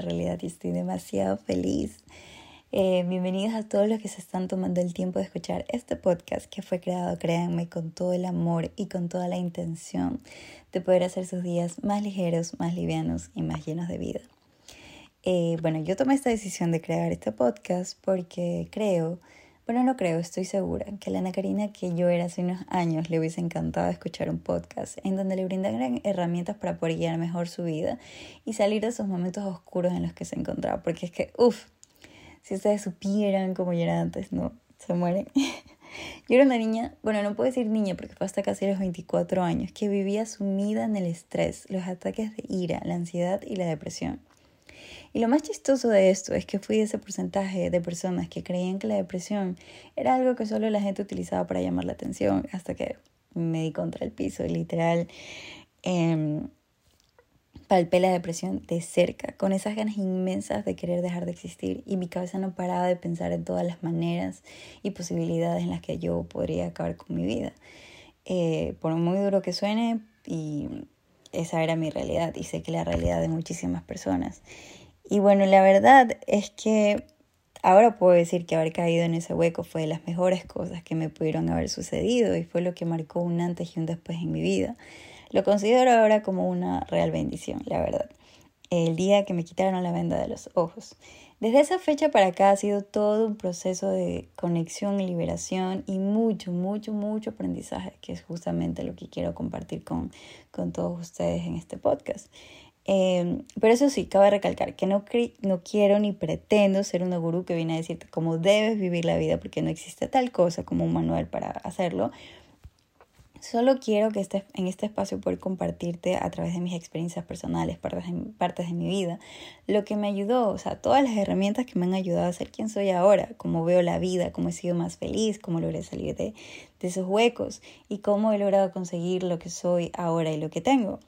realidad y estoy demasiado feliz. Eh, bienvenidos a todos los que se están tomando el tiempo de escuchar este podcast que fue creado, créanme, con todo el amor y con toda la intención de poder hacer sus días más ligeros, más livianos y más llenos de vida. Eh, bueno, yo tomé esta decisión de crear este podcast porque creo bueno, no creo, estoy segura que la Ana Karina que yo era hace unos años le hubiese encantado escuchar un podcast en donde le brindaran herramientas para poder guiar mejor su vida y salir de esos momentos oscuros en los que se encontraba. Porque es que, uff, si ustedes supieran cómo yo era antes, no, se mueren. yo era una niña, bueno, no puedo decir niña porque fue hasta casi los 24 años, que vivía sumida en el estrés, los ataques de ira, la ansiedad y la depresión. Y lo más chistoso de esto es que fui ese porcentaje de personas que creían que la depresión era algo que solo la gente utilizaba para llamar la atención, hasta que me di contra el piso literal eh, palpé la depresión de cerca, con esas ganas inmensas de querer dejar de existir y mi cabeza no paraba de pensar en todas las maneras y posibilidades en las que yo podría acabar con mi vida. Eh, por muy duro que suene, y esa era mi realidad y sé que la realidad de muchísimas personas. Y bueno, la verdad es que ahora puedo decir que haber caído en ese hueco fue de las mejores cosas que me pudieron haber sucedido y fue lo que marcó un antes y un después en mi vida. Lo considero ahora como una real bendición, la verdad. El día que me quitaron la venda de los ojos. Desde esa fecha para acá ha sido todo un proceso de conexión y liberación y mucho, mucho, mucho aprendizaje, que es justamente lo que quiero compartir con, con todos ustedes en este podcast. Em, pero eso sí, cabe recalcar que no, no quiero ni pretendo ser una gurú que viene a decirte cómo debes vivir la vida, porque no existe tal cosa como un manual para hacerlo. Solo quiero que estés en este espacio poder compartirte a través de mis experiencias personales, partes de, partes de mi vida, lo que me ayudó, o sea, todas las herramientas que me han ayudado a ser quien soy ahora, cómo veo la vida, cómo he sido más feliz, cómo logré salir de, de esos huecos y cómo he logrado conseguir lo que soy ahora y lo que tengo.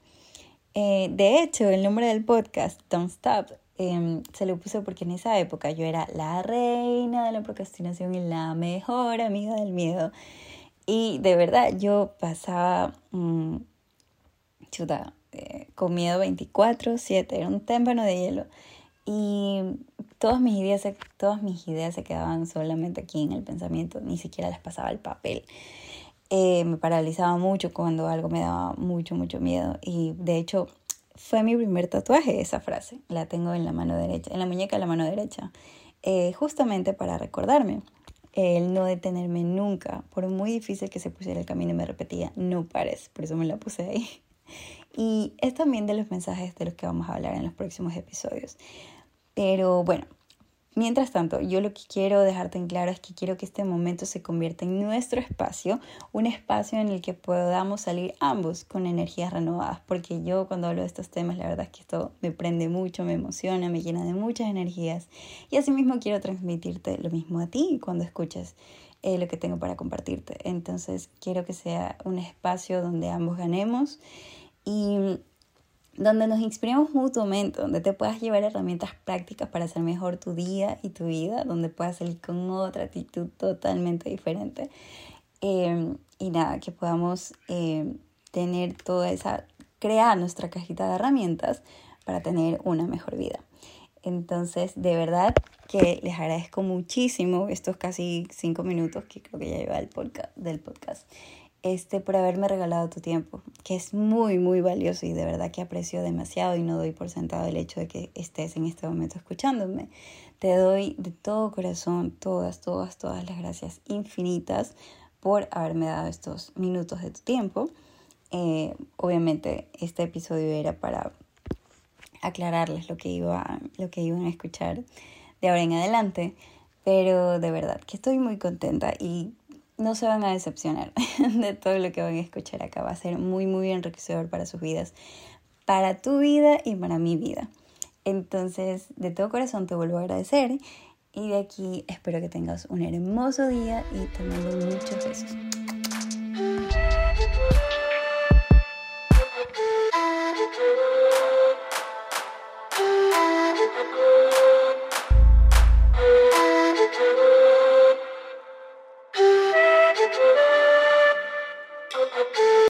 Eh, de hecho, el nombre del podcast, Don't Stop, em, se lo puse porque en esa época yo era la reina de la procrastinación y la mejor amiga del miedo. Y de verdad, yo pasaba, mm, chuta, eh, con miedo 24/7, era un témpano de hielo. Y todas mis, ideas, todas mis ideas se quedaban solamente aquí en el pensamiento, ni siquiera las pasaba al papel. Eh, me paralizaba mucho cuando algo me daba mucho, mucho miedo. Y de hecho fue mi primer tatuaje esa frase. La tengo en la mano derecha, en la muñeca de la mano derecha. Eh, justamente para recordarme el no detenerme nunca, por muy difícil que se pusiera el camino, me repetía, no pares, por eso me la puse ahí. Y es también de los mensajes de los que vamos a hablar en los próximos episodios. Pero bueno, Mientras tanto, yo lo que quiero dejarte en claro es que quiero que este momento se convierta en nuestro espacio, un espacio en el que podamos salir ambos con energías renovadas, porque yo cuando hablo de estos temas, la verdad es que esto me prende mucho, me emociona, me llena de muchas energías y asimismo quiero transmitirte lo mismo a ti cuando escuches eh, lo que tengo para compartirte. Entonces quiero que sea un espacio donde ambos ganemos y donde nos inspiremos mutuamente, donde te puedas llevar herramientas prácticas para hacer mejor tu día y tu vida, donde puedas salir con otra actitud totalmente diferente. Em, y nada, que podamos em, tener toda esa, crear nuestra cajita de herramientas para tener una mejor vida. Entonces, de verdad que les agradezco muchísimo estos casi cinco minutos que creo que ya lleva el podcast, del podcast este, por haberme regalado tu tiempo, que es muy, muy valioso y de verdad que aprecio demasiado y no doy por sentado el hecho de que estés en este momento escuchándome. Te doy de todo corazón todas, todas, todas las gracias infinitas por haberme dado estos minutos de tu tiempo. Eh, obviamente este episodio era para aclararles lo que, iba, lo que iban a escuchar de ahora en adelante, pero de verdad que estoy muy contenta y no se van a decepcionar de todo lo que van a escuchar acá. Va a ser muy, muy enriquecedor para sus vidas, para tu vida y para mi vida. Entonces, de todo corazón te vuelvo a agradecer y de aquí espero que tengas un hermoso día y te mando muchos besos.